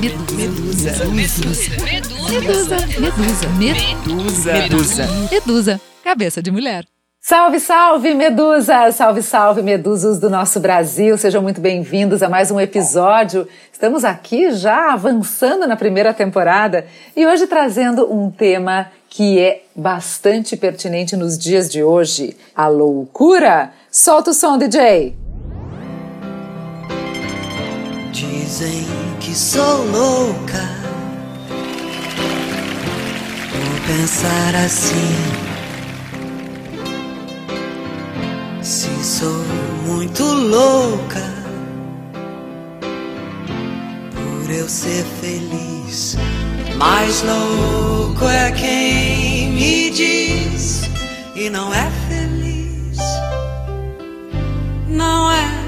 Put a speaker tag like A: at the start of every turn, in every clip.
A: Medusa. Medusa. Medusa. Medusa. Medusa. Medusa. Medusa. Cabeça de mulher.
B: Salve, salve, Medusa! Salve, salve, Medusas do nosso Brasil! Sejam muito bem-vindos a mais um episódio. Estamos aqui já avançando na primeira temporada e hoje trazendo um tema que é bastante pertinente nos dias de hoje: a loucura. Solta o som, DJ!
C: Dizem que sou louca por pensar assim. Se sou muito louca por eu ser feliz, mais louco é quem me diz e não é feliz. Não é.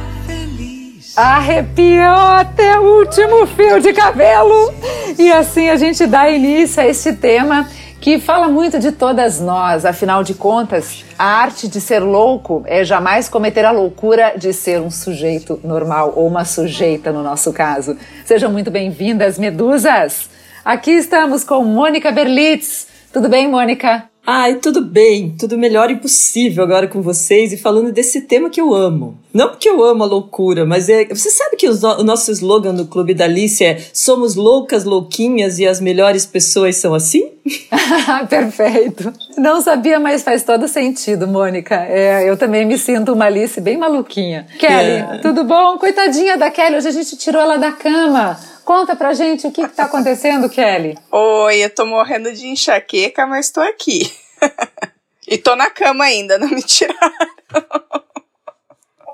B: Arrepiou até o último fio de cabelo! E assim a gente dá início a este tema que fala muito de todas nós, afinal de contas, a arte de ser louco é jamais cometer a loucura de ser um sujeito normal ou uma sujeita no nosso caso. Sejam muito bem-vindas, medusas! Aqui estamos com Mônica Berlitz. Tudo bem, Mônica?
D: Ai, tudo bem, tudo melhor e possível agora com vocês e falando desse tema que eu amo. Não porque eu amo a loucura, mas é. Você sabe que o, o nosso slogan no Clube da Alice é Somos loucas, louquinhas e as melhores pessoas são assim?
B: Perfeito. Não sabia, mas faz todo sentido, Mônica. É, eu também me sinto uma Alice bem maluquinha. Kelly, é. tudo bom? Coitadinha da Kelly, hoje a gente tirou ela da cama. Conta pra gente o que, que tá acontecendo, Kelly.
E: Oi, eu tô morrendo de enxaqueca, mas tô aqui. e tô na cama ainda, não me tiraram.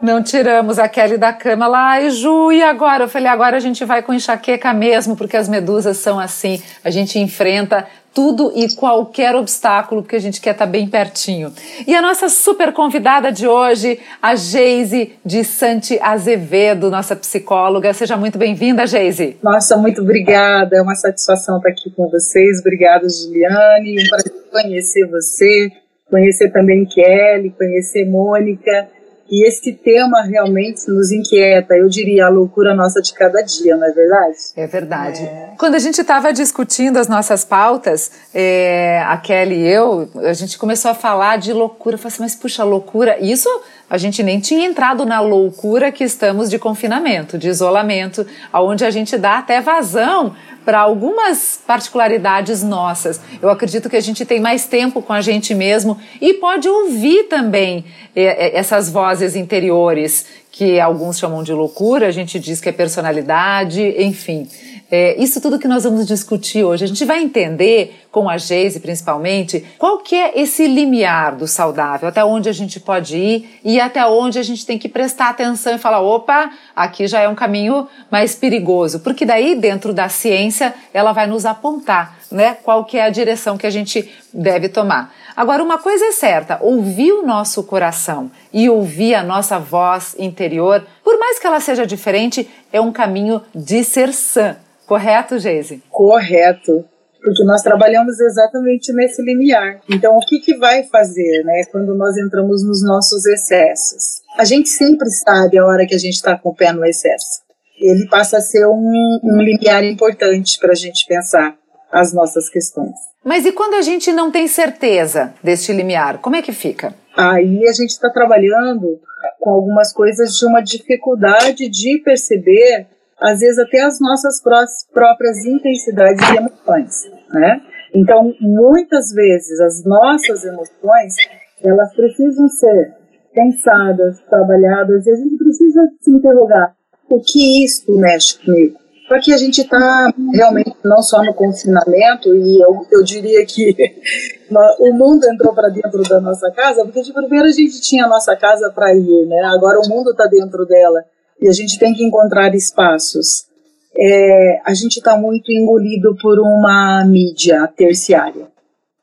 B: Não tiramos a Kelly da cama lá, e Ju, e agora? Eu falei, agora a gente vai com enxaqueca mesmo, porque as medusas são assim, a gente enfrenta tudo e qualquer obstáculo, porque a gente quer estar tá bem pertinho. E a nossa super convidada de hoje, a Geise de Santi Azevedo, nossa psicóloga. Seja muito bem-vinda, Geise.
F: Nossa, muito obrigada. É uma satisfação estar aqui com vocês. Obrigada, Juliane. Um prazer conhecer você, conhecer também Kelly, conhecer Mônica. E esse tema realmente nos inquieta, eu diria, a loucura nossa de cada dia, não é verdade?
B: É verdade. É. Quando a gente estava discutindo as nossas pautas, é, a Kelly e eu, a gente começou a falar de loucura. Eu falei assim, mas puxa, loucura, isso a gente nem tinha entrado na loucura que estamos de confinamento, de isolamento, onde a gente dá até vazão para algumas particularidades nossas. Eu acredito que a gente tem mais tempo com a gente mesmo e pode ouvir também é, é, essas vozes interiores que alguns chamam de loucura, a gente diz que é personalidade, enfim. É, isso tudo que nós vamos discutir hoje. A gente vai entender, com a Geise principalmente, qual que é esse limiar do saudável, até onde a gente pode ir e até onde a gente tem que prestar atenção e falar, opa, aqui já é um caminho mais perigoso. Porque daí, dentro da ciência, ela vai nos apontar né, qual que é a direção que a gente deve tomar. Agora, uma coisa é certa: ouvir o nosso coração e ouvir a nossa voz interior, por mais que ela seja diferente, é um caminho de ser sã. Correto, Geise?
F: Correto. Porque nós trabalhamos exatamente nesse limiar. Então, o que, que vai fazer, né, quando nós entramos nos nossos excessos? A gente sempre sabe a hora que a gente está com o pé no excesso. Ele passa a ser um, um limiar importante para a gente pensar as nossas questões.
B: Mas e quando a gente não tem certeza deste limiar, como é que fica?
F: Aí a gente está trabalhando com algumas coisas de uma dificuldade de perceber às vezes até as nossas próprias intensidades e emoções, né? Então, muitas vezes as nossas emoções, elas precisam ser pensadas, trabalhadas, e a gente precisa se interrogar, o que isso mexe comigo? Porque a gente está realmente não só no confinamento, e eu, eu diria que o mundo entrou para dentro da nossa casa, porque de primeiro a gente tinha a nossa casa para ir, né? Agora o mundo está dentro dela e a gente tem que encontrar espaços. É, a gente está muito engolido por uma mídia terciária.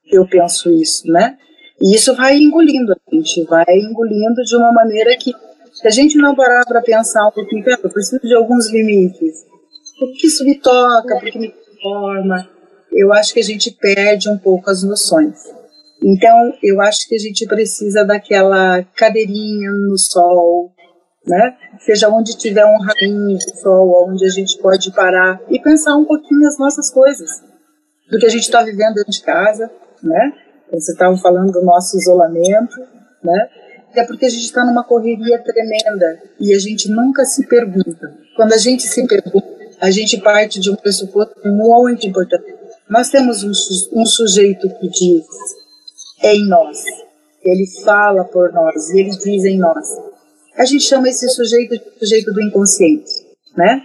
F: Eu penso isso, né? E isso vai engolindo a gente, vai engolindo de uma maneira que, se a gente não parar para pensar um pouquinho, eu preciso de alguns limites. Por que isso me toca? Por que me forma? Eu acho que a gente perde um pouco as noções. Então, eu acho que a gente precisa daquela cadeirinha no sol, né? Seja onde tiver um rainho de sol, onde a gente pode parar e pensar um pouquinho as nossas coisas, do que a gente está vivendo dentro de casa, né? Você estava falando do nosso isolamento, né? É porque a gente está numa correria tremenda e a gente nunca se pergunta. Quando a gente se pergunta, a gente parte de um pressuposto muito importante. Nós temos um, um sujeito que diz em nós, ele fala por nós e ele diz em nós. A gente chama esse sujeito de sujeito do inconsciente, né?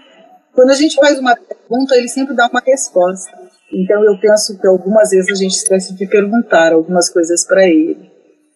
F: Quando a gente faz uma pergunta, ele sempre dá uma resposta. Então eu penso que algumas vezes a gente esquece de perguntar algumas coisas para ele.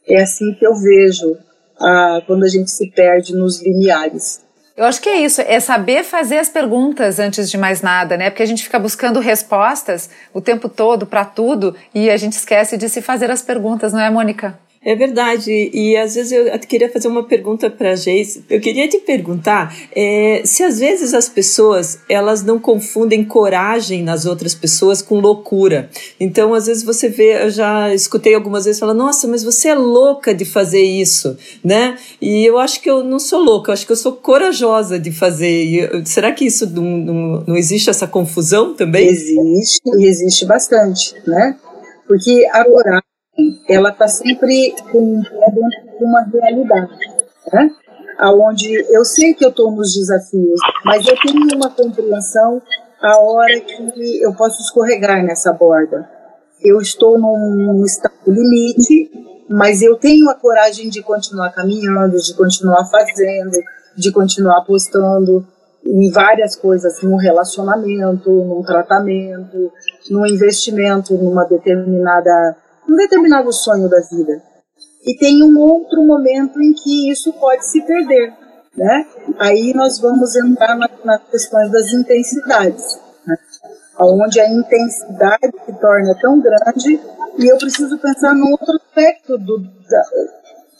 F: É assim que eu vejo ah, quando a gente se perde nos limiares.
B: Eu acho que é isso, é saber fazer as perguntas antes de mais nada, né? Porque a gente fica buscando respostas o tempo todo para tudo e a gente esquece de se fazer as perguntas, não é, Mônica?
D: É verdade. E às vezes eu queria fazer uma pergunta para a Geise. Eu queria te perguntar é, se às vezes as pessoas elas não confundem coragem nas outras pessoas com loucura. Então, às vezes você vê, eu já escutei algumas vezes falar, nossa, mas você é louca de fazer isso, né? E eu acho que eu não sou louca, eu acho que eu sou corajosa de fazer. E, será que isso não, não, não existe essa confusão também?
F: Existe, e existe bastante, né? Porque a coragem ela está sempre com dentro de uma realidade, né? Aonde eu sei que eu estou nos desafios, mas eu tenho uma compreensão a hora que eu posso escorregar nessa borda. Eu estou num, estado limite, mas eu tenho a coragem de continuar caminhando, de continuar fazendo, de continuar apostando em várias coisas, num relacionamento, num tratamento, num investimento numa determinada um determinado sonho da vida. E tem um outro momento em que isso pode se perder, né? Aí nós vamos entrar na, nas questões das intensidades, né? onde a intensidade se torna tão grande e eu preciso pensar num outro aspecto do, da,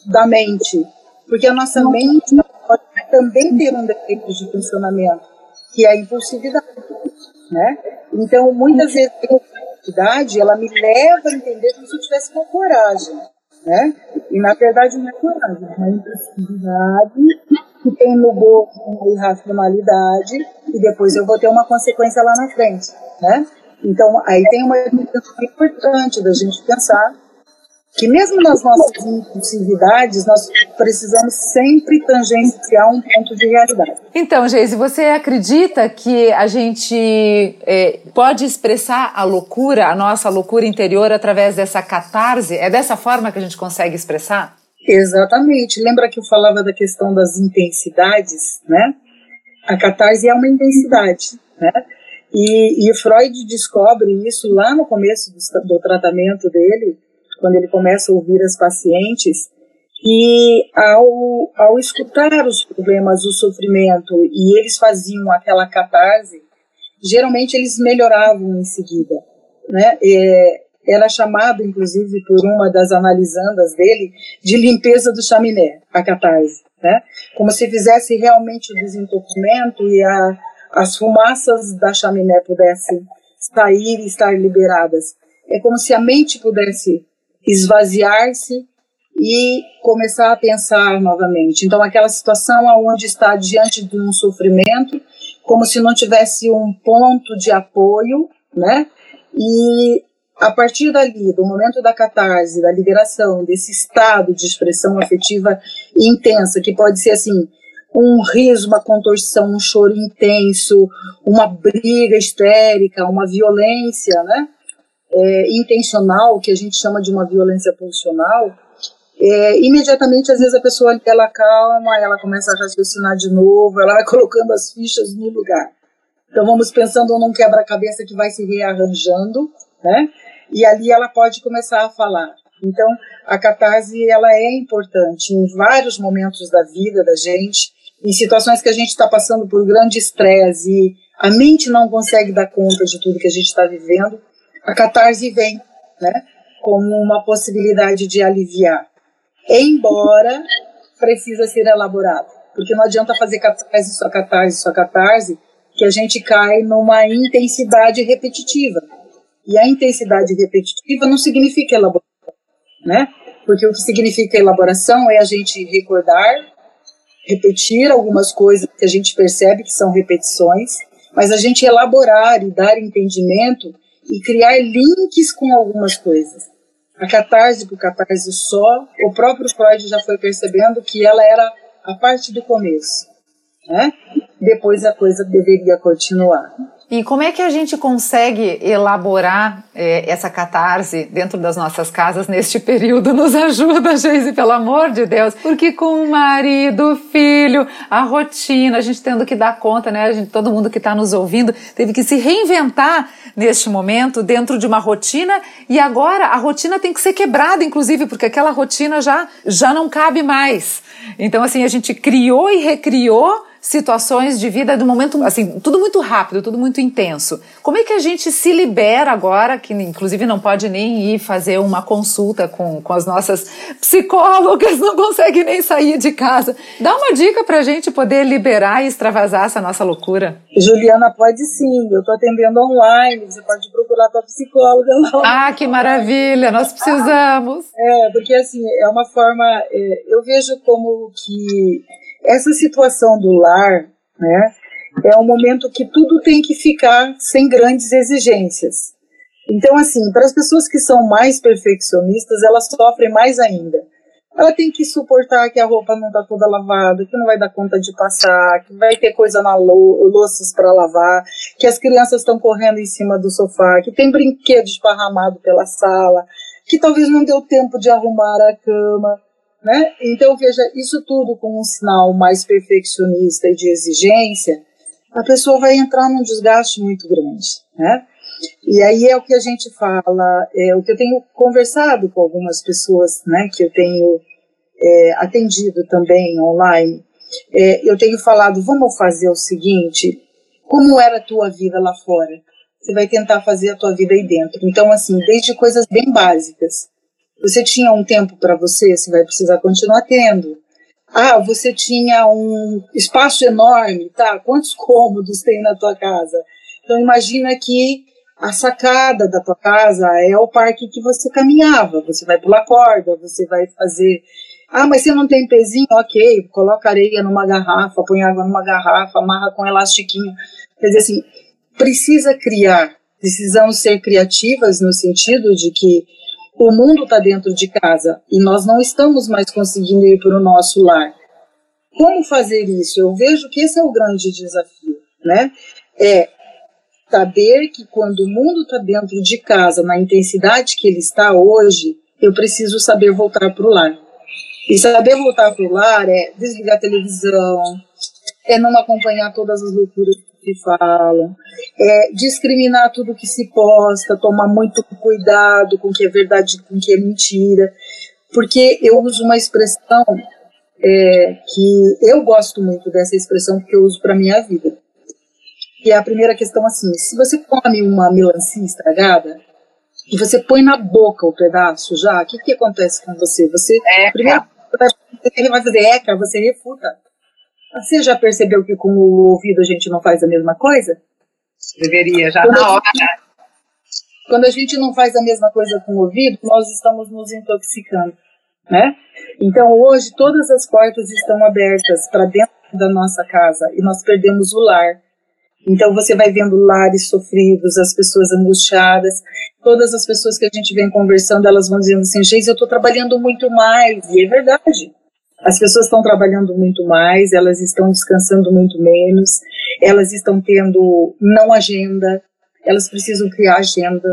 F: da mente, porque a nossa mente pode também ter um defeito de funcionamento, que é a impulsividade, né? Então, muitas vezes ela me leva a entender como se eu tivesse uma coragem, né? E na verdade não é coragem, é uma impulsividade que tem no bolso uma irracionalidade e depois eu vou ter uma consequência lá na frente, né? Então aí tem uma questão importante da gente pensar que mesmo nas nossas impulsividades, nós precisamos sempre tangenciar um ponto de realidade.
B: Então, Geise, você acredita que a gente é, pode expressar a loucura, a nossa loucura interior, através dessa catarse? É dessa forma que a gente consegue expressar?
F: Exatamente. Lembra que eu falava da questão das intensidades, né? A catarse é uma intensidade, né? E, e Freud descobre isso lá no começo do, do tratamento dele, quando ele começa a ouvir as pacientes, e ao, ao escutar os problemas, o sofrimento, e eles faziam aquela catarse, geralmente eles melhoravam em seguida. Né? É, era chamado, inclusive, por uma das analisandas dele, de limpeza do chaminé, a catarse. Né? Como se fizesse realmente o desentupimento e a, as fumaças da chaminé pudessem sair e estar liberadas. É como se a mente pudesse esvaziar-se e começar a pensar novamente. Então, aquela situação onde está diante de um sofrimento, como se não tivesse um ponto de apoio, né? E a partir dali, do momento da catarse, da liberação, desse estado de expressão afetiva intensa, que pode ser assim, um riso, uma contorção, um choro intenso, uma briga histérica, uma violência, né? É, intencional, que a gente chama de uma violência pulsional, é, imediatamente, às vezes, a pessoa ela calma, ela começa a raciocinar de novo, ela vai colocando as fichas no lugar. Então, vamos pensando num quebra-cabeça que vai se rearranjando, né? E ali ela pode começar a falar. Então, a catarse, ela é importante em vários momentos da vida da gente, em situações que a gente está passando por grande estresse e a mente não consegue dar conta de tudo que a gente está vivendo a catarse vem, né, como uma possibilidade de aliviar, embora precisa ser elaborado, porque não adianta fazer catarse, só catarse, só catarse, que a gente cai numa intensidade repetitiva. E a intensidade repetitiva não significa elaboração, né? Porque o que significa elaboração é a gente recordar, repetir algumas coisas que a gente percebe que são repetições, mas a gente elaborar e dar entendimento e criar links com algumas coisas. A catarse por catarse só, o próprio Freud já foi percebendo que ela era a parte do começo, né? Depois a coisa deveria continuar.
B: E como é que a gente consegue elaborar é, essa catarse dentro das nossas casas neste período? Nos ajuda, Geise, pelo amor de Deus. Porque com o marido, filho, a rotina, a gente tendo que dar conta, né? Gente, todo mundo que está nos ouvindo teve que se reinventar neste momento dentro de uma rotina e agora a rotina tem que ser quebrada, inclusive, porque aquela rotina já, já não cabe mais. Então, assim, a gente criou e recriou situações de vida do momento, assim, tudo muito rápido, tudo muito intenso. Como é que a gente se libera agora, que inclusive não pode nem ir fazer uma consulta com, com as nossas psicólogas, não consegue nem sair de casa? Dá uma dica pra gente poder liberar e extravasar essa nossa loucura.
F: Juliana, pode sim, eu tô atendendo online, você pode procurar tua psicóloga
B: lá. Ah, que maravilha, nós precisamos.
F: É, porque assim, é uma forma, é, eu vejo como que essa situação do lar, né, é um momento que tudo tem que ficar sem grandes exigências. Então, assim, para as pessoas que são mais perfeccionistas, elas sofrem mais ainda. Ela tem que suportar que a roupa não está toda lavada, que não vai dar conta de passar, que vai ter coisa na lou louças para lavar, que as crianças estão correndo em cima do sofá, que tem brinquedo esparramado pela sala, que talvez não deu tempo de arrumar a cama. Né? Então, veja, isso tudo com um sinal mais perfeccionista e de exigência, a pessoa vai entrar num desgaste muito grande. Né? E aí é o que a gente fala, é o que eu tenho conversado com algumas pessoas né, que eu tenho é, atendido também online. É, eu tenho falado, vamos fazer o seguinte, como era a tua vida lá fora? Você vai tentar fazer a tua vida aí dentro. Então, assim, desde coisas bem básicas. Você tinha um tempo para você, você vai precisar continuar tendo. Ah, você tinha um espaço enorme, tá? Quantos cômodos tem na tua casa? Então imagina que a sacada da tua casa é o parque que você caminhava. Você vai pular corda, você vai fazer. Ah, mas você não tem pezinho? Ok, coloca areia numa garrafa, põe água numa garrafa, amarra com um elastiquinho. Quer dizer assim, precisa criar. Precisamos ser criativas no sentido de que o mundo está dentro de casa e nós não estamos mais conseguindo ir para o nosso lar. Como fazer isso? Eu vejo que esse é o grande desafio, né? É saber que quando o mundo está dentro de casa, na intensidade que ele está hoje, eu preciso saber voltar para o lar. E saber voltar para o lar é desligar a televisão, é não acompanhar todas as loucuras que falam, é, discriminar tudo que se posta, tomar muito cuidado com o que é verdade e com o que é mentira, porque eu uso uma expressão é, que eu gosto muito dessa expressão porque eu uso para minha vida. E a primeira questão assim, se você come uma melancia estragada e você põe na boca o pedaço já, o que, que acontece com você? Você
B: é, primeiro
F: você vai fazer eca, você refuta. Você já percebeu que com o ouvido a gente não faz a mesma coisa?
B: Deveria, já quando na hora. Gente,
F: quando a gente não faz a mesma coisa com o ouvido, nós estamos nos intoxicando, né? Então hoje todas as portas estão abertas para dentro da nossa casa e nós perdemos o lar. Então você vai vendo lares sofridos, as pessoas angustiadas, todas as pessoas que a gente vem conversando, elas vão dizendo assim, gente, eu estou trabalhando muito mais, e é verdade. As pessoas estão trabalhando muito mais, elas estão descansando muito menos, elas estão tendo não agenda, elas precisam criar agenda,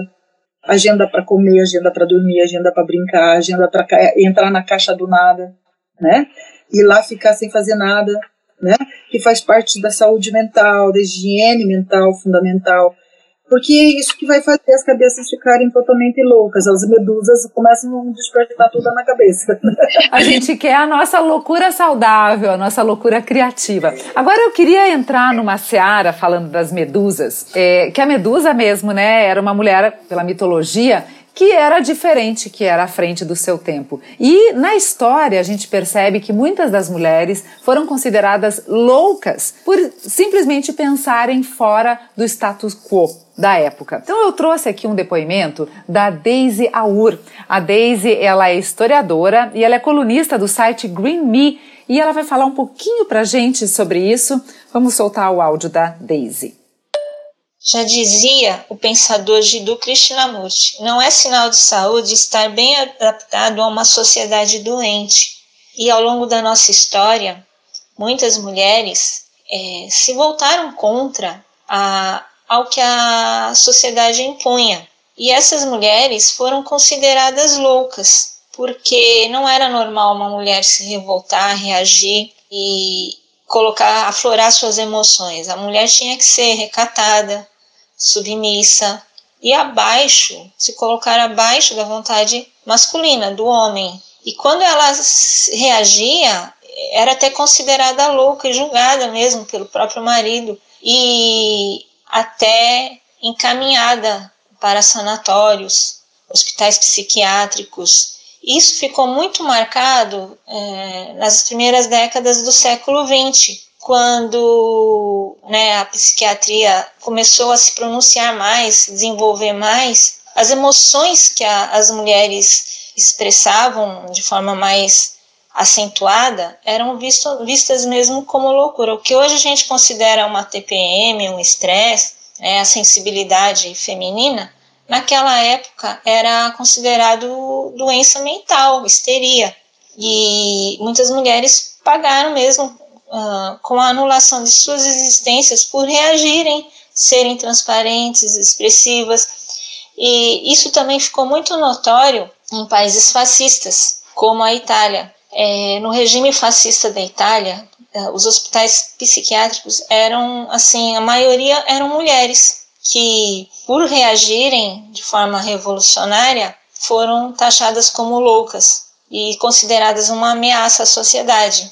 F: agenda para comer, agenda para dormir, agenda para brincar, agenda para entrar na caixa do nada, né? E lá ficar sem fazer nada, né? Que faz parte da saúde mental, da higiene mental fundamental porque é isso que vai fazer as cabeças ficarem totalmente loucas. As medusas começam a despertar tudo na cabeça.
B: A gente quer a nossa loucura saudável, a nossa loucura criativa. Agora eu queria entrar numa seara falando das medusas, é, que a medusa mesmo, né, era uma mulher, pela mitologia, que era diferente, que era à frente do seu tempo. E na história a gente percebe que muitas das mulheres foram consideradas loucas por simplesmente pensarem fora do status quo da época. Então eu trouxe aqui um depoimento da Daisy Aur. A Daisy, ela é historiadora e ela é colunista do site Green Me e ela vai falar um pouquinho pra gente sobre isso. Vamos soltar o áudio da Daisy.
G: Já dizia o pensador Jiddu Krishnamurti, não é sinal de saúde estar bem adaptado a uma sociedade doente. E ao longo da nossa história, muitas mulheres é, se voltaram contra a, ao que a sociedade impunha. E essas mulheres foram consideradas loucas, porque não era normal uma mulher se revoltar, reagir e colocar, aflorar suas emoções. A mulher tinha que ser recatada, submissa e abaixo, se colocar abaixo da vontade masculina do homem. E quando ela reagia, era até considerada louca e julgada mesmo pelo próprio marido e até encaminhada para sanatórios, hospitais psiquiátricos. Isso ficou muito marcado é, nas primeiras décadas do século XX, quando né, a psiquiatria começou a se pronunciar mais, desenvolver mais, as emoções que a, as mulheres expressavam de forma mais acentuada eram visto, vistas mesmo como loucura. O que hoje a gente considera uma TPM, um estresse, né, a sensibilidade feminina, naquela época era considerado doença mental, histeria. E muitas mulheres pagaram mesmo uh, com a anulação de suas existências por reagirem, serem transparentes, expressivas. E isso também ficou muito notório em países fascistas, como a Itália. É, no regime fascista da Itália, uh, os hospitais psiquiátricos eram, assim, a maioria eram mulheres que, por reagirem de forma revolucionária, foram taxadas como loucas e consideradas uma ameaça à sociedade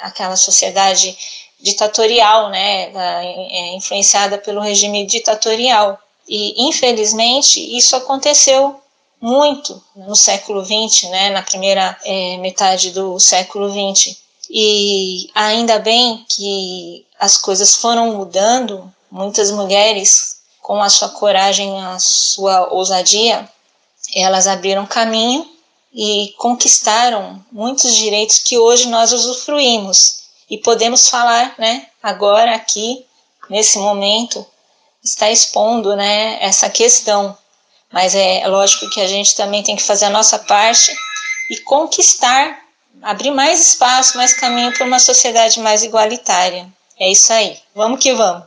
G: aquela sociedade ditatorial, né, é, influenciada pelo regime ditatorial. E, infelizmente, isso aconteceu muito no século XX, né, na primeira é, metade do século XX. E ainda bem que as coisas foram mudando, muitas mulheres, com a sua coragem, a sua ousadia, elas abriram caminho e conquistaram muitos direitos que hoje nós usufruímos e podemos falar, né, agora aqui nesse momento está expondo, né, essa questão. Mas é lógico que a gente também tem que fazer a nossa parte e conquistar, abrir mais espaço, mais caminho para uma sociedade mais igualitária. É isso aí. Vamos que vamos.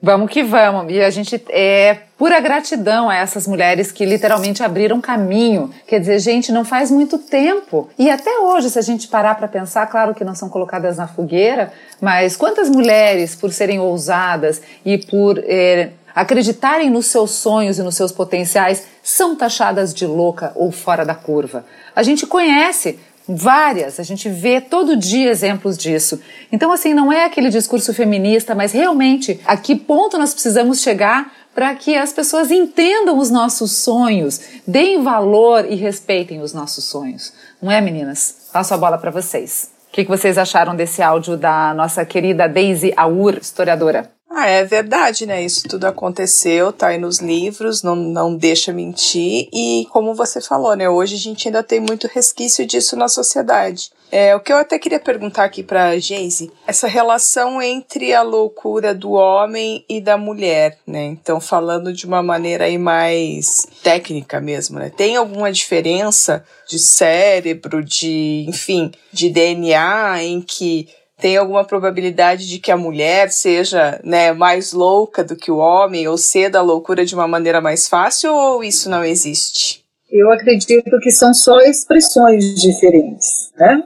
B: Vamos que vamos. E a gente é pura gratidão a essas mulheres que literalmente abriram caminho. Quer dizer, gente, não faz muito tempo. E até hoje, se a gente parar para pensar, claro que não são colocadas na fogueira, mas quantas mulheres, por serem ousadas e por é, acreditarem nos seus sonhos e nos seus potenciais, são taxadas de louca ou fora da curva? A gente conhece Várias, a gente vê todo dia exemplos disso. Então, assim, não é aquele discurso feminista, mas realmente a que ponto nós precisamos chegar para que as pessoas entendam os nossos sonhos, deem valor e respeitem os nossos sonhos. Não é, meninas? Passo a bola para vocês. O que, vocês acharam desse áudio da nossa querida Daisy Aur, historiadora?
E: Ah, é verdade, né? Isso tudo aconteceu, tá aí nos livros, não, não deixa mentir. E como você falou, né? Hoje a gente ainda tem muito resquício disso na sociedade. É, o que eu até queria perguntar aqui para Geise, essa relação entre a loucura do homem e da mulher, né? Então, falando de uma maneira aí mais técnica mesmo, né? Tem alguma diferença de cérebro, de, enfim, de DNA em que tem alguma probabilidade de que a mulher seja né, mais louca do que o homem ou ceda a loucura de uma maneira mais fácil ou isso não existe?
F: Eu acredito que são só expressões diferentes, né?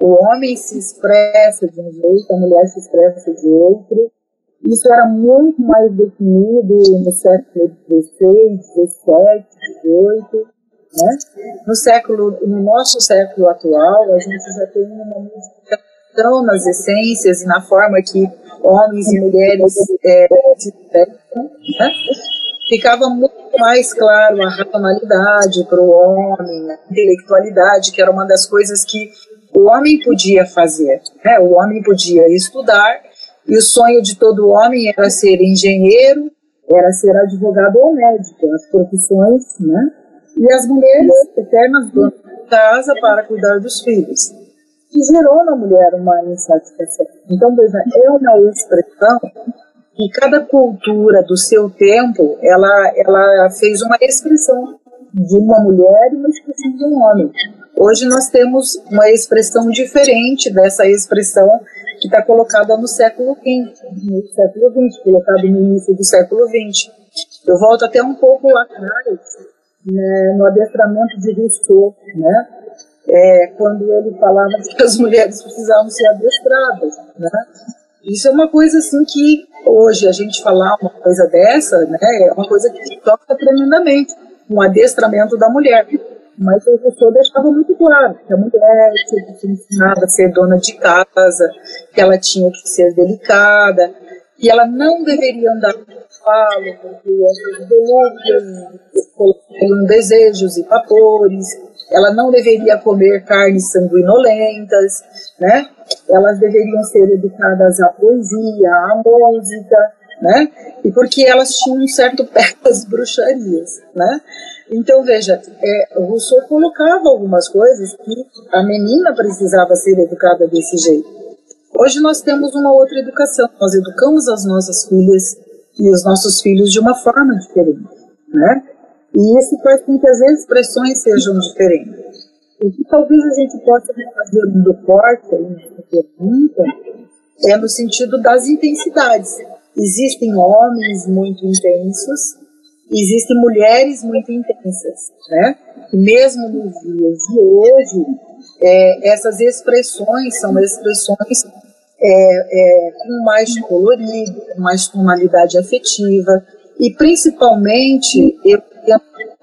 F: O homem se expressa de um jeito, a mulher se expressa de outro. Isso era muito mais definido no século XVI, XVII, XVIII. Né? No século, no nosso século atual, a gente já tem uma música estão nas essências e na forma que homens e mulheres é, se. Né? ficava muito mais claro a racionalidade para o homem, a intelectualidade, que era uma das coisas que o homem podia fazer. Né? O homem podia estudar, e o sonho de todo homem era ser engenheiro, era ser advogado ou médico, as profissões, né? E as mulheres eternas donas casa para cuidar dos filhos. Que gerou na mulher uma insatisfação. Então, veja, é uma expressão que cada cultura do seu tempo, ela, ela fez uma expressão de uma mulher e uma expressão de um homem. Hoje nós temos uma expressão diferente dessa expressão que está colocada no século XX, no século XX, colocado no início do século XX. Eu volto até um pouco lá atrás, né, no adestramento de Rousseau, né, é, quando ele falava que as mulheres precisavam ser adestradas. Né. Isso é uma coisa assim que hoje a gente falar uma coisa dessa, né, é uma coisa que toca tremendamente, um adestramento da mulher. Mas o professor deixava muito claro que a mulher tinha que ser a ser dona de casa, que ela tinha que ser delicada, que ela não deveria andar com falo, porque as colocam desejos e vapores, ela não deveria comer carnes sanguinolentas, né? Elas deveriam ser educadas à poesia, à música, né? E porque elas tinham um certo pé das bruxarias, né? Então, veja, é, Rousseau colocava algumas coisas que a menina precisava ser educada desse jeito. Hoje nós temos uma outra educação, nós educamos as nossas filhas e os nossos filhos de uma forma diferente, né? E isso faz com que as expressões sejam diferentes. O que talvez a gente possa fazer um recorte nessa pergunta é no sentido das intensidades. Existem homens muito intensos existem mulheres muito intensas, né? E mesmo nos dias de hoje, é, essas expressões são expressões é, é, com mais colorido, com mais tonalidade afetiva e principalmente eu,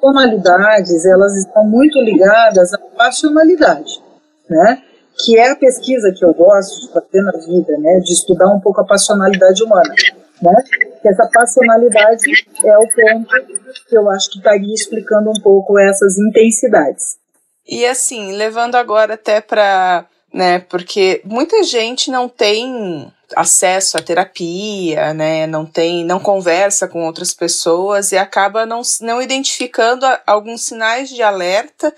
F: as tonalidades elas estão muito ligadas à passionalidade, né? Que é a pesquisa que eu gosto de fazer na vida, né? De estudar um pouco a passionalidade humana né? Que essa passionalidade é o ponto que eu acho que estaria explicando um pouco essas intensidades.
E: E assim, levando agora até para, né, porque muita gente não tem acesso à terapia, né, não tem, não conversa com outras pessoas e acaba não, não identificando alguns sinais de alerta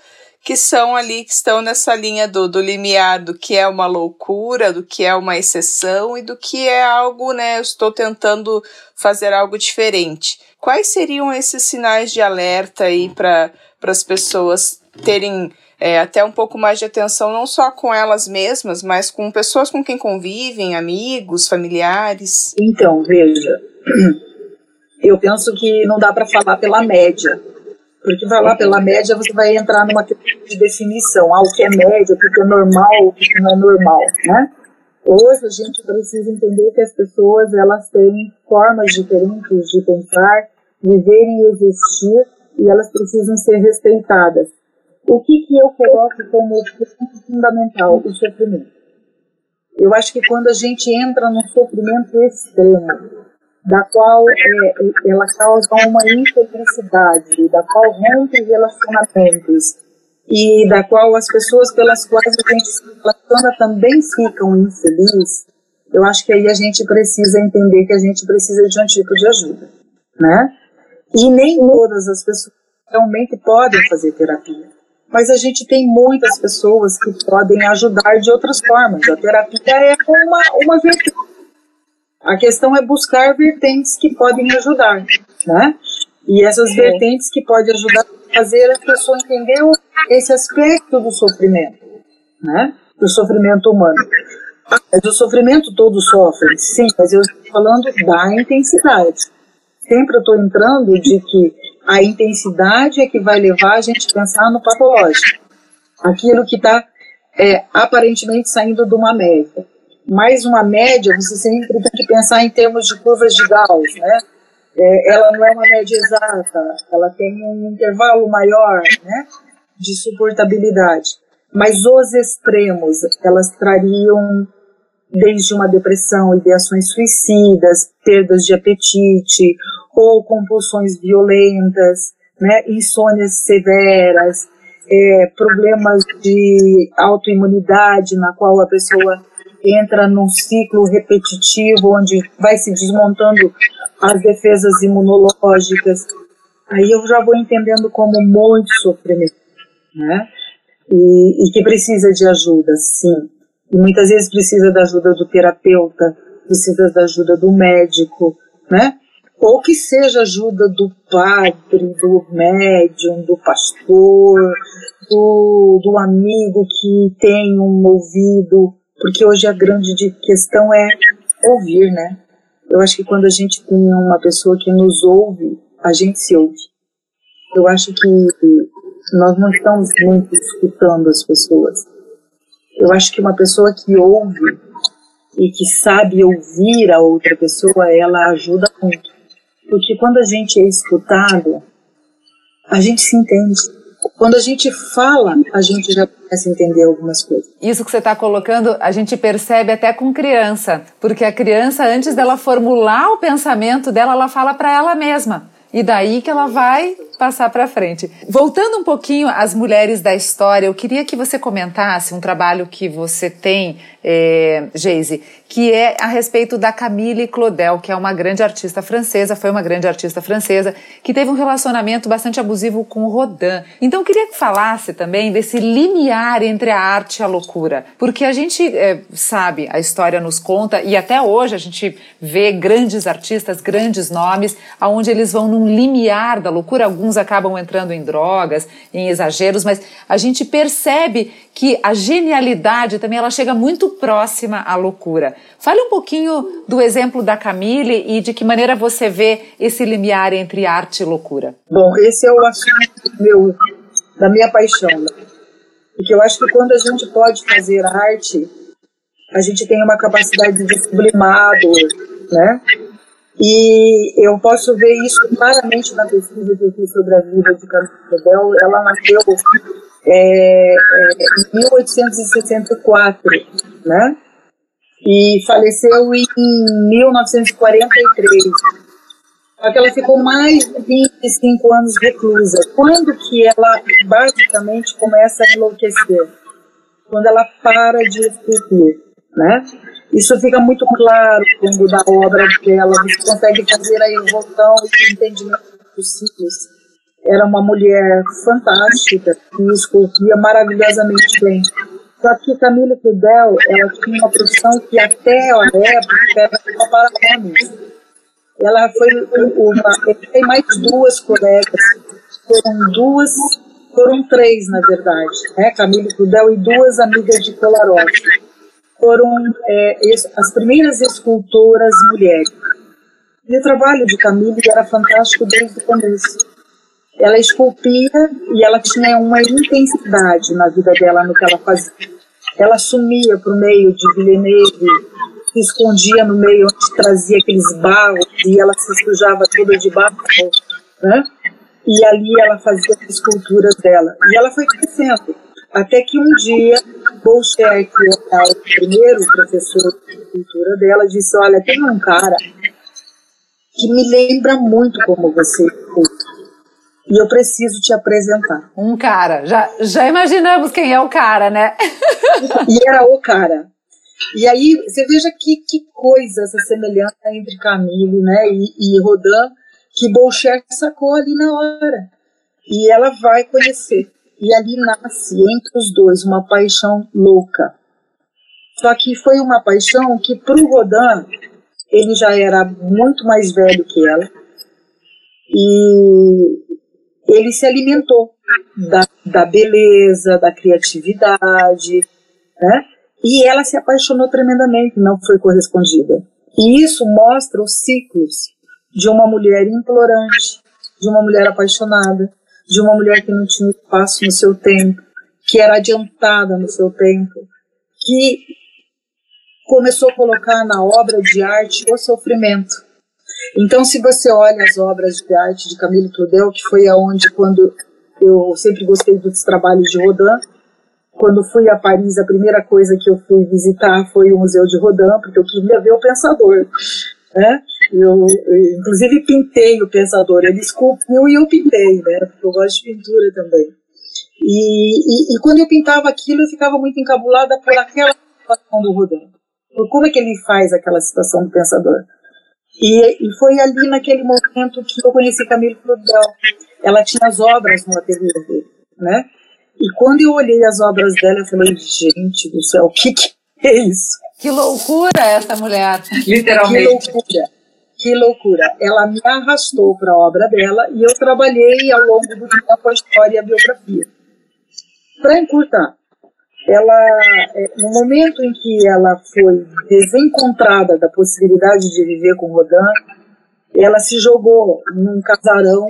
E: que são ali, que estão nessa linha do, do limiar do que é uma loucura, do que é uma exceção e do que é algo, né? Eu estou tentando fazer algo diferente. Quais seriam esses sinais de alerta aí para as pessoas terem é, até um pouco mais de atenção, não só com elas mesmas, mas com pessoas com quem convivem, amigos, familiares?
F: Então, veja, eu penso que não dá para falar pela média porque lá pela média, você vai entrar numa questão de definição. Ah, o que é média, o que é normal, o que não é normal, né? Hoje a gente precisa entender que as pessoas elas têm formas diferentes de pensar, viver e existir, e elas precisam ser respeitadas. O que, que eu coloco como fundamental? O sofrimento. Eu acho que quando a gente entra num sofrimento extremo, da qual é, ela causa uma infelicidade, da qual rompe relacionamentos e da qual as pessoas pelas quais a gente se relaciona também ficam infelizes, eu acho que aí a gente precisa entender que a gente precisa de um tipo de ajuda, né? E nem todas as pessoas realmente podem fazer terapia. Mas a gente tem muitas pessoas que podem ajudar de outras formas. A terapia é uma, uma vertente a questão é buscar vertentes que podem ajudar, né? E essas vertentes que podem ajudar a fazer a pessoa entender esse aspecto do sofrimento, né? Do sofrimento humano. Ah, do sofrimento todo sofre, sim, mas eu estou falando da intensidade. Sempre eu estou entrando de que a intensidade é que vai levar a gente a pensar no patológico. Aquilo que está é, aparentemente saindo de uma média mais uma média, você sempre tem que pensar em termos de curvas de Gauss, né? É, ela não é uma média exata, ela tem um intervalo maior, né? De suportabilidade. Mas os extremos, elas trariam desde uma depressão, ideações suicidas, perdas de apetite, ou compulsões violentas, né, insônias severas, é, problemas de autoimunidade, na qual a pessoa entra num ciclo repetitivo, onde vai se desmontando as defesas imunológicas. Aí eu já vou entendendo como muito sofrimento, né? E, e que precisa de ajuda, sim. E muitas vezes precisa da ajuda do terapeuta, precisa da ajuda do médico, né? Ou que seja ajuda do padre, do médium, do pastor, do, do amigo que tem um ouvido, porque hoje a grande questão é ouvir, né? Eu acho que quando a gente tem uma pessoa que nos ouve, a gente se ouve. Eu acho que nós não estamos muito escutando as pessoas. Eu acho que uma pessoa que ouve e que sabe ouvir a outra pessoa, ela ajuda muito. Porque quando a gente é escutado, a gente se entende. Quando a gente fala, a gente já começa a entender algumas coisas.
B: Isso que você está colocando, a gente percebe até com criança, porque a criança, antes dela formular o pensamento dela, ela fala para ela mesma. E daí que ela vai passar para frente. Voltando um pouquinho às mulheres da história, eu queria que você comentasse um trabalho que você tem, é, Geise, que é a respeito da Camille Claudel, que é uma grande artista francesa, foi uma grande artista francesa, que teve um relacionamento bastante abusivo com o Rodin. Então eu queria que falasse também desse limiar entre a arte e a loucura, porque a gente é, sabe, a história nos conta, e até hoje a gente vê grandes artistas, grandes nomes, aonde eles vão num limiar da loucura, alguns acabam entrando em drogas, em exageros, mas a gente percebe que a genialidade também ela chega muito próxima à loucura. Fale um pouquinho do exemplo da Camille e de que maneira você vê esse limiar entre arte e loucura.
F: Bom, esse é o assunto meu, da minha paixão. Né? Porque eu acho que quando a gente pode fazer arte, a gente tem uma capacidade de dor, né? E eu posso ver isso claramente na pesquisa que eu fiz sobre a vida de Camille Bell. Ela nasceu é, é, em 1864, né? E faleceu em 1943. Só que ela ficou mais de 25 anos reclusa. Quando que ela basicamente começa a enlouquecer? Quando ela para de escrever, né? Isso fica muito claro quando da obra dela, você consegue fazer a evolução e o entendimento dos ciclos. Era uma mulher fantástica, que esculpia maravilhosamente bem. Só que Camila Fidel, ela tinha uma profissão que até a época era só para homens. Ela foi uma, tem mais duas colegas, foram duas, foram três na verdade, né? Camila Fidel e duas amigas de Colarote foram é, as primeiras escultoras mulheres. E o trabalho de Camille era fantástico desde o começo. Ela esculpia e ela tinha uma intensidade na vida dela no que ela fazia. Ela sumia para o meio de Villeneuve, se escondia no meio onde trazia aqueles barros e ela se sujava toda de barro, né? E ali ela fazia as esculturas dela. E ela foi crescendo até que um dia, Bolshek, o primeiro professor de cultura dela, disse: Olha, tem um cara que me lembra muito como você e eu preciso te apresentar.
B: Um cara, já, já imaginamos quem é o cara, né?
F: e era o cara. E aí, você veja que, que coisa essa semelhança entre Camille né, e, e Rodin, que Bolshek sacou ali na hora. E ela vai conhecer. E ali nasce entre os dois uma paixão louca. Só que foi uma paixão que para o Rodin ele já era muito mais velho que ela e ele se alimentou da, da beleza, da criatividade, né? E ela se apaixonou tremendamente, não foi correspondida. E isso mostra os ciclos de uma mulher implorante, de uma mulher apaixonada, de uma mulher que não tinha espaço no seu tempo, que era adiantada no seu tempo, que começou a colocar na obra de arte o sofrimento. Então, se você olha as obras de arte de Camille Claudel, que foi aonde quando eu sempre gostei dos trabalhos de Rodin, quando fui a Paris, a primeira coisa que eu fui visitar foi o Museu de Rodin, porque eu queria ver o pensador, né? Eu, eu, inclusive, pintei o pensador. Ele esculpiu e eu pintei, né? Porque eu gosto de pintura também. E, e, e, quando eu pintava aquilo, eu ficava muito encabulada por aquela situação do Rodin. Por como é que ele faz aquela situação do pensador. E, e foi ali naquele momento que eu conheci Camille Claudel. Ela tinha as obras no ateliê dele, né? E quando eu olhei as obras dela, eu falei, gente do céu, o que, que é isso?
B: Que loucura essa mulher,
F: literalmente. Que loucura. Que loucura. Ela me arrastou para a obra dela e eu trabalhei ao longo do tempo a história e a biografia. Para encurtar, ela, é, no momento em que ela foi desencontrada da possibilidade de viver com Rodin, ela se jogou num casarão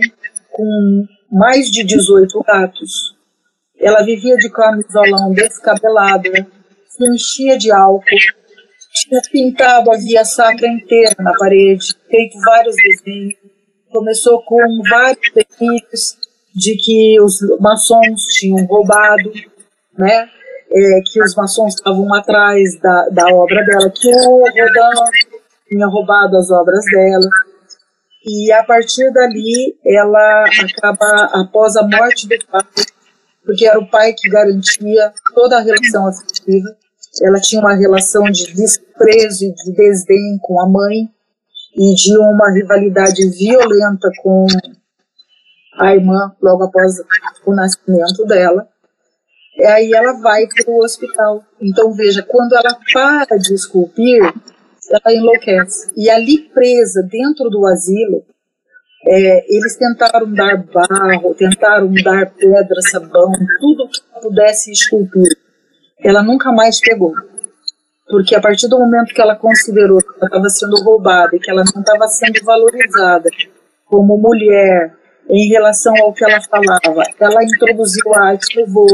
F: com mais de 18 gatos. Ela vivia de camisolão descabelada, se enchia de álcool, tinha pintado a via sacra inteira na parede, feito vários desenhos. Começou com vários delírios de que os maçons tinham roubado, né? É, que os maçons estavam atrás da, da obra dela, que o Rodin tinha roubado as obras dela. E a partir dali, ela acaba, após a morte do pai, porque era o pai que garantia toda a relação afetiva, ela tinha uma relação de desprezo e de desdém com a mãe e de uma rivalidade violenta com a irmã logo após o nascimento dela. Aí ela vai para o hospital. Então veja, quando ela para de esculpir, ela enlouquece. E ali presa dentro do asilo, é, eles tentaram dar barro, tentaram dar pedra, sabão, tudo que pudesse esculpir ela nunca mais pegou. Porque a partir do momento que ela considerou que ela estava sendo roubada e que ela não estava sendo valorizada como mulher em relação ao que ela falava, ela introduziu a arte no voo,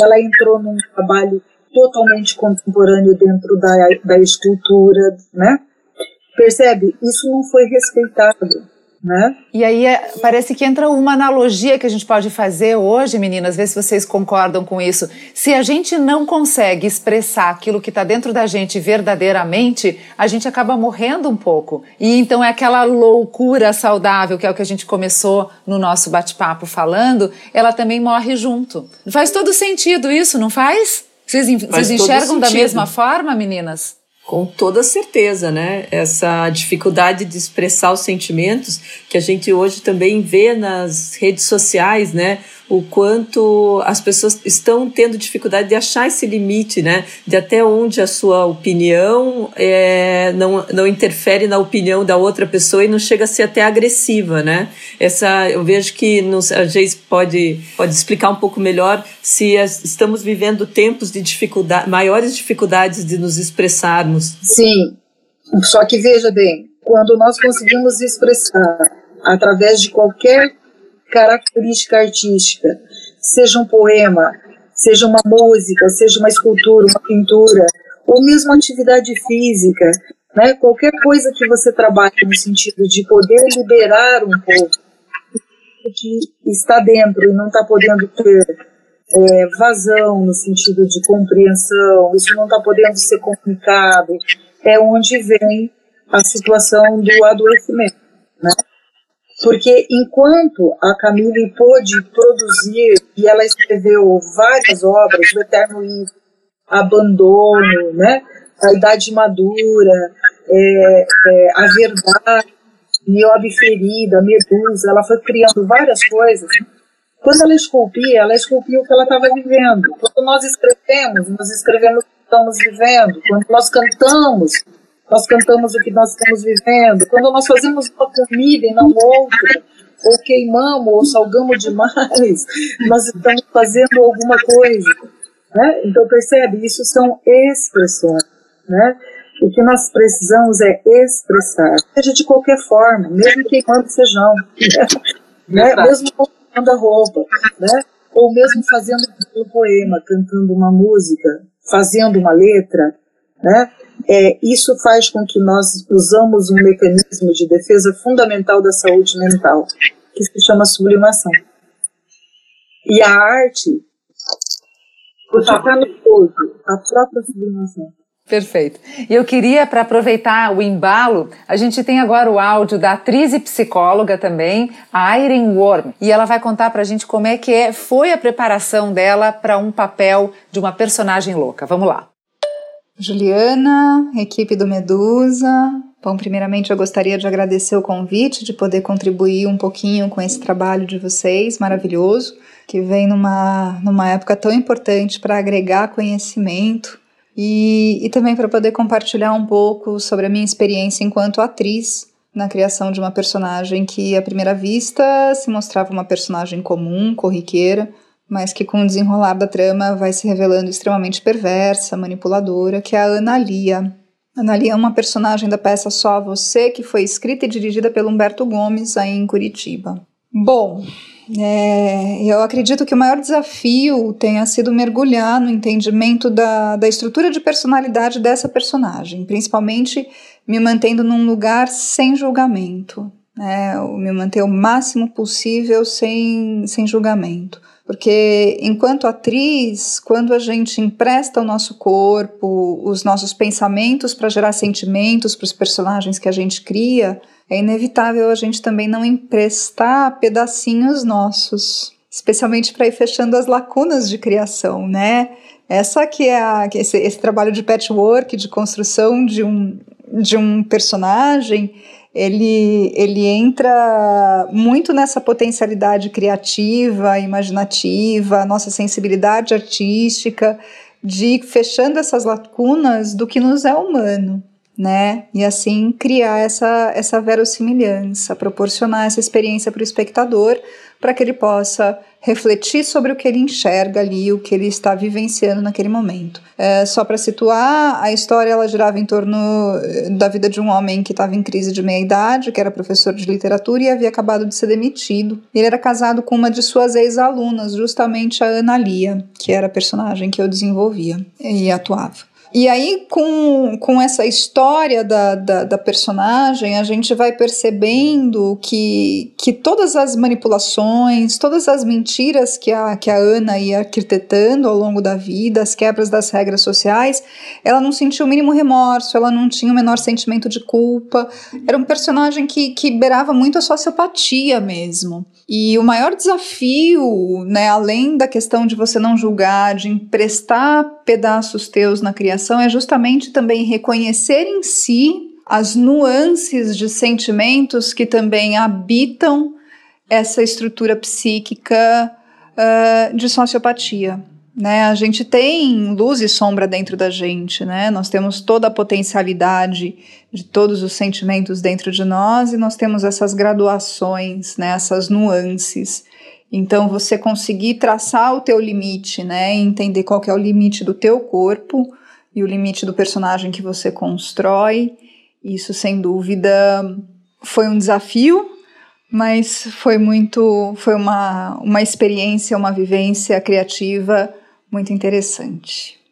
F: ela entrou num trabalho totalmente contemporâneo dentro da, da escultura, né? Percebe? Isso não foi respeitado. Né?
B: E aí é, parece que entra uma analogia que a gente pode fazer hoje, meninas, ver se vocês concordam com isso. Se a gente não consegue expressar aquilo que está dentro da gente verdadeiramente, a gente acaba morrendo um pouco. E então é aquela loucura saudável, que é o que a gente começou no nosso bate-papo falando, ela também morre junto. Faz todo sentido isso, não faz? Vocês, faz vocês enxergam da mesma forma, meninas?
D: Com toda certeza, né? Essa dificuldade de expressar os sentimentos que a gente hoje também vê nas redes sociais, né? O quanto as pessoas estão tendo dificuldade de achar esse limite, né? De até onde a sua opinião é, não, não interfere na opinião da outra pessoa e não chega a ser até agressiva, né? Essa, eu vejo que nos, a Geis pode, pode explicar um pouco melhor se as, estamos vivendo tempos de dificuldade, maiores dificuldades de nos expressarmos.
F: Sim, só que veja bem, quando nós conseguimos expressar através de qualquer característica artística, seja um poema, seja uma música, seja uma escultura, uma pintura, ou mesmo atividade física, né? qualquer coisa que você trabalhe no sentido de poder liberar um pouco que está dentro e não está podendo ter é, vazão no sentido de compreensão, isso não está podendo ser comunicado, é onde vem a situação do adoecimento. Né? Porque enquanto a Camille pôde produzir, e ela escreveu várias obras, O Eterno Livro, Abandono, né? A Idade Madura, é, é, A Verdade, Niobe Ferida, Medusa, ela foi criando várias coisas. Quando ela esculpia, ela esculpia o que ela estava vivendo. Quando nós escrevemos, nós escrevemos o que estamos vivendo. Quando nós cantamos, nós cantamos o que nós estamos vivendo. Quando nós fazemos uma comida e não outra, ou queimamos ou salgamos demais, nós estamos fazendo alguma coisa. Né? Então, percebe? Isso são expressões. Né? O que nós precisamos é expressar, seja de qualquer forma, mesmo queimando feijão, né? mesmo colocando a roupa, né? ou mesmo fazendo um poema, cantando uma música, fazendo uma letra, né? É, isso faz com que nós usamos um mecanismo de defesa fundamental da saúde mental, que se chama sublimação. E a arte está no corpo, a própria sublimação.
B: Perfeito. E eu queria, para aproveitar o embalo, a gente tem agora o áudio da atriz e psicóloga também, a Irene Worm, e ela vai contar para a gente como é que é, foi a preparação dela para um papel de uma personagem louca. Vamos lá.
H: Juliana, equipe do Medusa. Bom, primeiramente eu gostaria de agradecer o convite, de poder contribuir um pouquinho com esse trabalho de vocês, maravilhoso, que vem numa, numa época tão importante para agregar conhecimento e, e também para poder compartilhar um pouco sobre a minha experiência enquanto atriz na criação de uma personagem que, à primeira vista, se mostrava uma personagem comum, corriqueira, mas que, com o desenrolar da trama, vai se revelando extremamente perversa, manipuladora, que é a Analia. Analia é uma personagem da peça Só Você, que foi escrita e dirigida pelo Humberto Gomes, aí em Curitiba. Bom, é, eu acredito que o maior desafio tenha sido mergulhar no entendimento da, da estrutura de personalidade dessa personagem, principalmente me mantendo num lugar sem julgamento, né, me manter o máximo possível sem, sem julgamento. Porque enquanto atriz, quando a gente empresta o nosso corpo, os nossos pensamentos para gerar sentimentos para os personagens que a gente cria, é inevitável a gente também não emprestar pedacinhos nossos, especialmente para ir fechando as lacunas de criação, né? Essa que é a, esse, esse trabalho de patchwork, de construção de um, de um personagem, ele, ele entra muito nessa potencialidade criativa, imaginativa, nossa sensibilidade artística, de fechando essas lacunas do que nos é humano né? E assim criar essa, essa verossimilhança, proporcionar essa experiência para o espectador, para que ele possa refletir sobre o que ele enxerga ali, o que ele está vivenciando naquele momento. É, só para situar, a história ela girava em torno eh, da vida de um homem que estava em crise de meia-idade, que era professor de literatura e havia acabado de ser demitido. Ele era casado com uma de suas ex-alunas, justamente a Ana Lia, que era a personagem que eu desenvolvia e atuava. E aí, com, com essa história da, da, da, personagem, a gente vai percebendo que, que todas as manipulações, todas as mentiras que a, que a Ana ia arquitetando ao longo da vida, as quebras das regras sociais, ela não sentia o mínimo remorso, ela não tinha o menor sentimento de culpa. Era um personagem que, que beirava muito a sociopatia mesmo. E o maior desafio, né, além da questão de você não julgar, de emprestar pedaços teus na criação, é justamente também reconhecer em si as nuances de sentimentos que também habitam essa estrutura psíquica uh, de sociopatia né? A gente tem luz e sombra dentro da gente, né? Nós temos toda a potencialidade de todos os sentimentos dentro de nós e nós temos essas graduações, né? Essas nuances. Então, você conseguir traçar o teu limite, né? Entender qual é o limite do teu corpo e o limite do personagem que você constrói. Isso, sem dúvida, foi um desafio, mas foi muito, foi uma, uma experiência, uma vivência criativa muito interessante.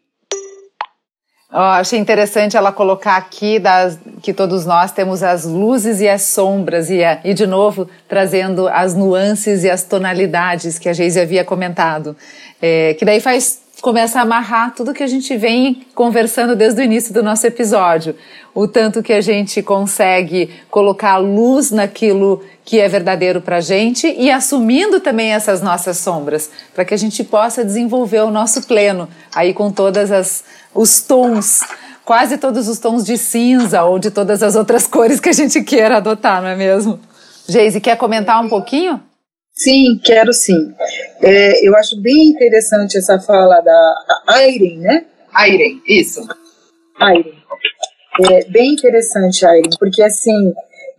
B: Oh, achei interessante ela colocar aqui das, que todos nós temos as luzes e as sombras, e, e de novo trazendo as nuances e as tonalidades que a Geise havia comentado. É, que daí faz começa a amarrar tudo que a gente vem conversando desde o início do nosso episódio. O tanto que a gente consegue colocar luz naquilo que é verdadeiro para a gente e assumindo também essas nossas sombras, para que a gente possa desenvolver o nosso pleno, aí com todas as os tons, quase todos os tons de cinza ou de todas as outras cores que a gente queira adotar, não é mesmo? Geise, quer comentar um pouquinho?
F: Sim, quero sim. É, eu acho bem interessante essa fala da Irene, né?
B: Irene, isso.
F: Irene. É bem interessante, Irene, porque assim,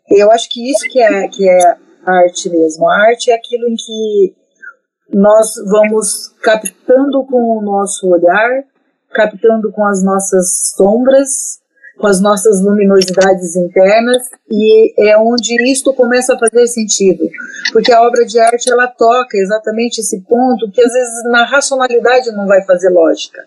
F: eu acho que isso que é, que é arte mesmo. A arte é aquilo em que nós vamos captando com o nosso olhar, captando com as nossas sombras, com as nossas luminosidades internas e é onde isto começa a fazer sentido, porque a obra de arte ela toca exatamente esse ponto que às vezes na racionalidade não vai fazer lógica,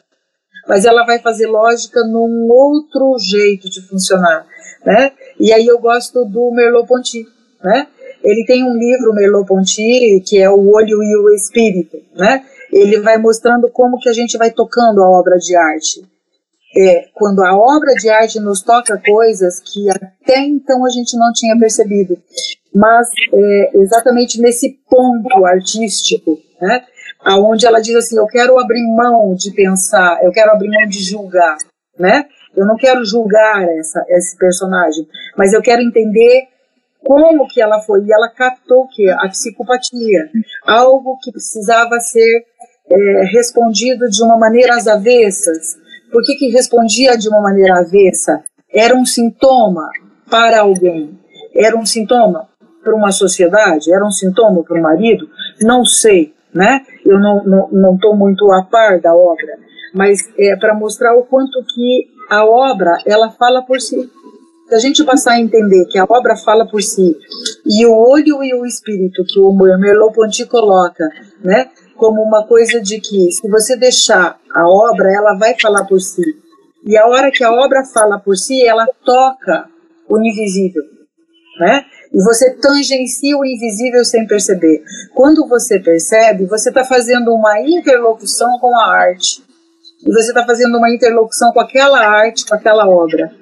F: mas ela vai fazer lógica num outro jeito de funcionar, né? E aí eu gosto do Merleau-Ponty, né? Ele tem um livro Merleau-Ponty que é o Olho e o Espírito, né? Ele vai mostrando como que a gente vai tocando a obra de arte é quando a obra de arte nos toca coisas que até então a gente não tinha percebido. Mas é, exatamente nesse ponto artístico, né? Aonde ela diz assim, eu quero abrir mão de pensar, eu quero abrir mão de julgar, né? Eu não quero julgar essa, esse personagem, mas eu quero entender como que ela foi. E ela captou que a psicopatia, algo que precisava ser é, respondido de uma maneira às avessas. Por que, que respondia de uma maneira avessa? Era um sintoma para alguém. Era um sintoma para uma sociedade? Era um sintoma para o marido? Não sei, né? Eu não estou não, não muito a par da obra, mas é para mostrar o quanto que a obra ela fala por si. Se a gente passar a entender que a obra fala por si e o olho e o espírito que o Merleau-Ponty coloca, né, como uma coisa de que se você deixar a obra, ela vai falar por si. E a hora que a obra fala por si, ela toca o invisível, né? E você tangencia o invisível sem perceber. Quando você percebe, você está fazendo uma interlocução com a arte. E você está fazendo uma interlocução com aquela arte, com aquela obra.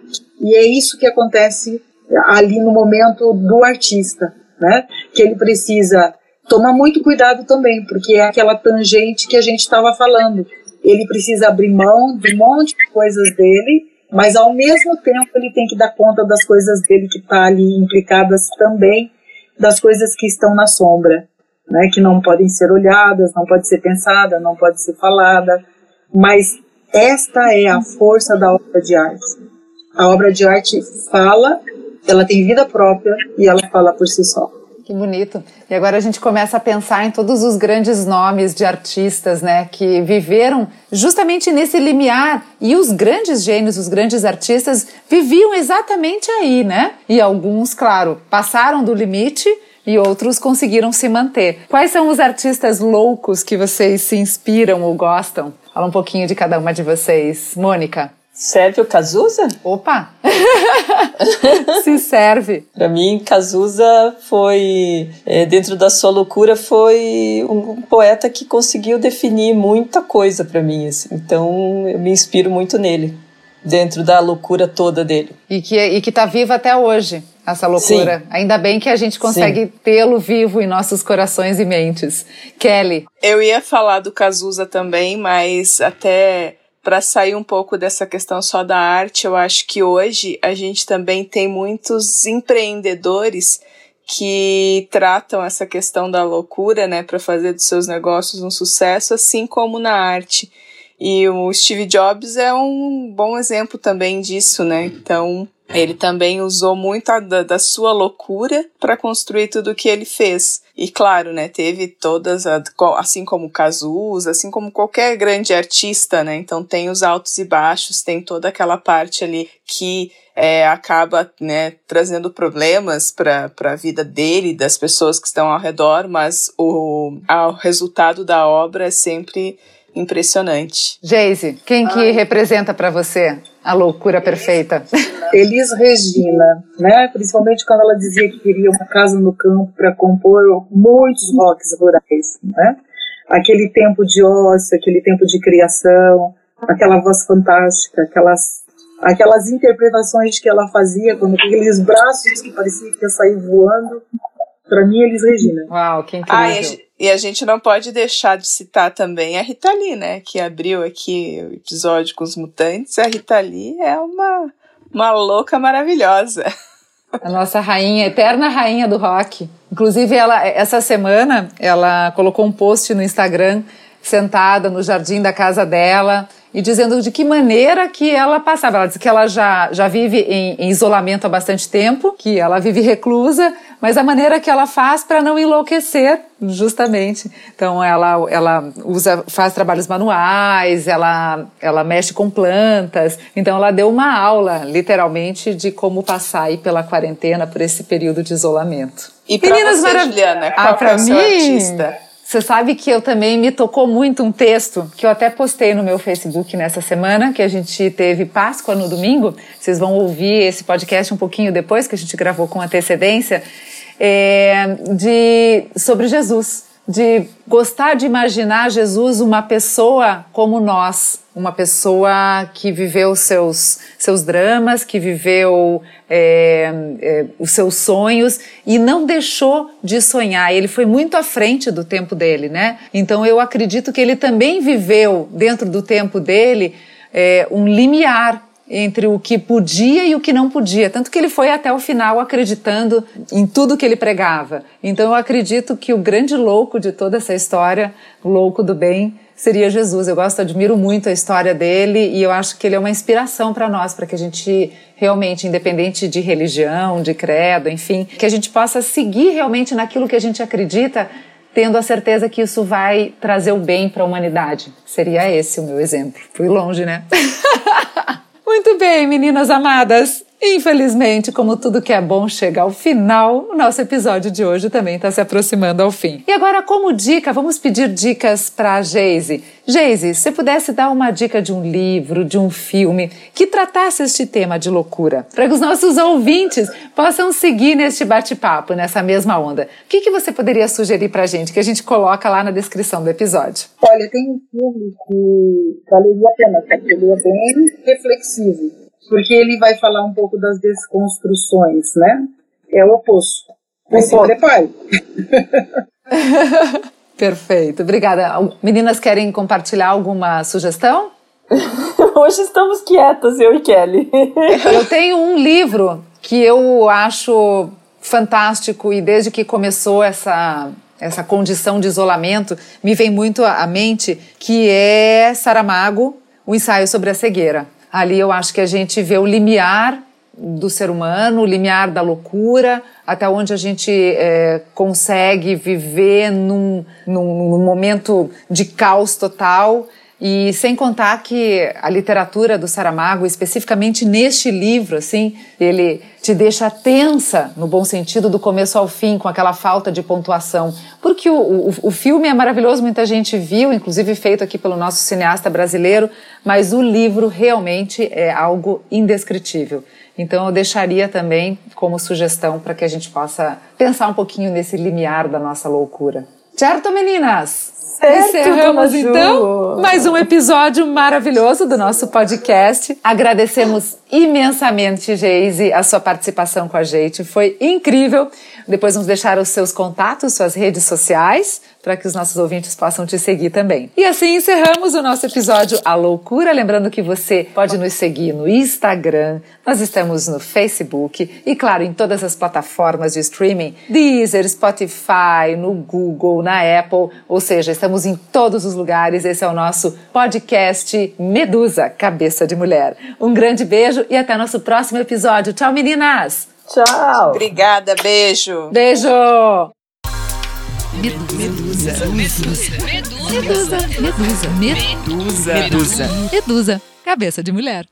F: E é isso que acontece ali no momento do artista, né? Que ele precisa tomar muito cuidado também, porque é aquela tangente que a gente estava falando. Ele precisa abrir mão de um monte de coisas dele, mas ao mesmo tempo ele tem que dar conta das coisas dele que está ali implicadas também das coisas que estão na sombra, né? Que não podem ser olhadas, não pode ser pensada, não pode ser falada, mas esta é a força da obra de arte a obra de arte fala, ela tem vida própria e ela fala por si só.
B: Que bonito. E agora a gente começa a pensar em todos os grandes nomes de artistas, né, que viveram justamente nesse limiar. E os grandes gênios, os grandes artistas viviam exatamente aí, né? E alguns, claro, passaram do limite e outros conseguiram se manter. Quais são os artistas loucos que vocês se inspiram ou gostam? Fala um pouquinho de cada uma de vocês. Mônica.
D: Serve o Cazuza?
B: Opa! Se serve.
D: Para mim, Cazuza foi, é, dentro da sua loucura, foi um, poeta que conseguiu definir muita coisa para mim. Assim. Então, eu me inspiro muito nele, dentro da loucura toda dele.
B: E que, e que tá viva até hoje, essa loucura. Sim. Ainda bem que a gente consegue tê-lo vivo em nossos corações e mentes. Kelly.
E: Eu ia falar do Cazuza também, mas até para sair um pouco dessa questão só da arte, eu acho que hoje a gente também tem muitos empreendedores que tratam essa questão da loucura, né, para fazer dos seus negócios um sucesso, assim como na arte. E o Steve Jobs é um bom exemplo também disso, né? Então, ele também usou muito a, da, da sua loucura para construir tudo o que ele fez. E claro, né, teve todas, assim como Cazuza, assim como qualquer grande artista, né? Então tem os altos e baixos, tem toda aquela parte ali que é, acaba né, trazendo problemas para a vida dele das pessoas que estão ao redor, mas o, o resultado da obra é sempre impressionante.
B: Geise, quem que representa para você a loucura perfeita?
F: Elis Regina, né? Principalmente quando ela dizia que queria uma casa no campo para compor muitos rocks rurais, né? Aquele tempo de ócio, aquele tempo de criação, aquela voz fantástica, aquelas aquelas interpretações que ela fazia, com aqueles braços que parecia que ia sair voando. Para mim, Elis Regina.
B: Uau, que incrível.
E: Ah, e a gente não pode deixar de citar também a Rita Lee, né? Que abriu aqui o episódio com os mutantes. A Rita Lee é uma, uma louca maravilhosa.
B: A nossa rainha, eterna rainha do rock. Inclusive, ela, essa semana, ela colocou um post no Instagram, sentada no jardim da casa dela, e dizendo de que maneira que ela passava. Ela disse que ela já, já vive em, em isolamento há bastante tempo, que ela vive reclusa, mas a maneira que ela faz para não enlouquecer, justamente. Então ela, ela usa, faz trabalhos manuais, ela, ela mexe com plantas. Então ela deu uma aula, literalmente, de como passar aí pela quarentena por esse período de isolamento.
E: E para você, Juliana, qual ah, é o seu artista?
B: Você sabe que eu também me tocou muito um texto que eu até postei no meu Facebook nessa semana, que a gente teve Páscoa no domingo. Vocês vão ouvir esse podcast um pouquinho depois, que a gente gravou com antecedência, é, de, sobre Jesus. De gostar de imaginar Jesus uma pessoa como nós, uma pessoa que viveu seus, seus dramas, que viveu é, é, os seus sonhos e não deixou de sonhar. Ele foi muito à frente do tempo dele, né? Então eu acredito que ele também viveu dentro do tempo dele é, um limiar entre o que podia e o que não podia. Tanto que ele foi até o final acreditando em tudo que ele pregava. Então eu acredito que o grande louco de toda essa história, louco do bem, seria Jesus. Eu gosto, admiro muito a história dele e eu acho que ele é uma inspiração para nós, para que a gente realmente, independente de religião, de credo, enfim, que a gente possa seguir realmente naquilo que a gente acredita, tendo a certeza que isso vai trazer o bem para a humanidade. Seria esse o meu exemplo. Fui longe, né? Muito bem, meninas amadas. Infelizmente, como tudo que é bom chega ao final, o nosso episódio de hoje também está se aproximando ao fim. E agora, como dica, vamos pedir dicas para a Geise. Geise, se pudesse dar uma dica de um livro, de um filme que tratasse este tema de loucura, para que os nossos ouvintes possam seguir neste bate-papo, nessa mesma onda, o que, que você poderia sugerir para a gente, que a gente coloca lá na descrição do episódio?
F: Olha, tem um filme que valeria a pena, porque ele é bem reflexivo porque ele vai falar um pouco das desconstruções, né? É o oposto. Mas se prepare.
B: Perfeito, obrigada. Meninas querem compartilhar alguma sugestão?
D: Hoje estamos quietas, eu e Kelly.
B: eu tenho um livro que eu acho fantástico e desde que começou essa essa condição de isolamento me vem muito à mente que é Saramago, o ensaio sobre a cegueira. Ali eu acho que a gente vê o limiar do ser humano, o limiar da loucura, até onde a gente é, consegue viver num, num, num momento de caos total e sem contar que a literatura do Saramago, especificamente neste livro, assim, ele te deixa tensa, no bom sentido, do começo ao fim, com aquela falta de pontuação. Porque o, o, o filme é maravilhoso, muita gente viu, inclusive feito aqui pelo nosso cineasta brasileiro, mas o livro realmente é algo indescritível. Então eu deixaria também como sugestão para que a gente possa pensar um pouquinho nesse limiar da nossa loucura. Certo, meninas?
D: Certo,
B: Encerramos então mais um episódio maravilhoso do nosso podcast. Agradecemos imensamente, Geise, a sua participação com a gente. Foi incrível. Depois vamos deixar os seus contatos, suas redes sociais, para que os nossos ouvintes possam te seguir também. E assim encerramos o nosso episódio A Loucura. Lembrando que você pode nos seguir no Instagram, nós estamos no Facebook e, claro, em todas as plataformas de streaming: Deezer, Spotify, no Google, na Apple, ou seja, estamos em todos os lugares. Esse é o nosso podcast Medusa, Cabeça de Mulher. Um grande beijo e até nosso próximo episódio. Tchau, meninas!
D: Tchau!
E: Obrigada, beijo!
B: Beijo!
A: Medusa. Medusa. Medusa. Medusa. Medusa. Medusa. Medusa. Cabeça de mulher.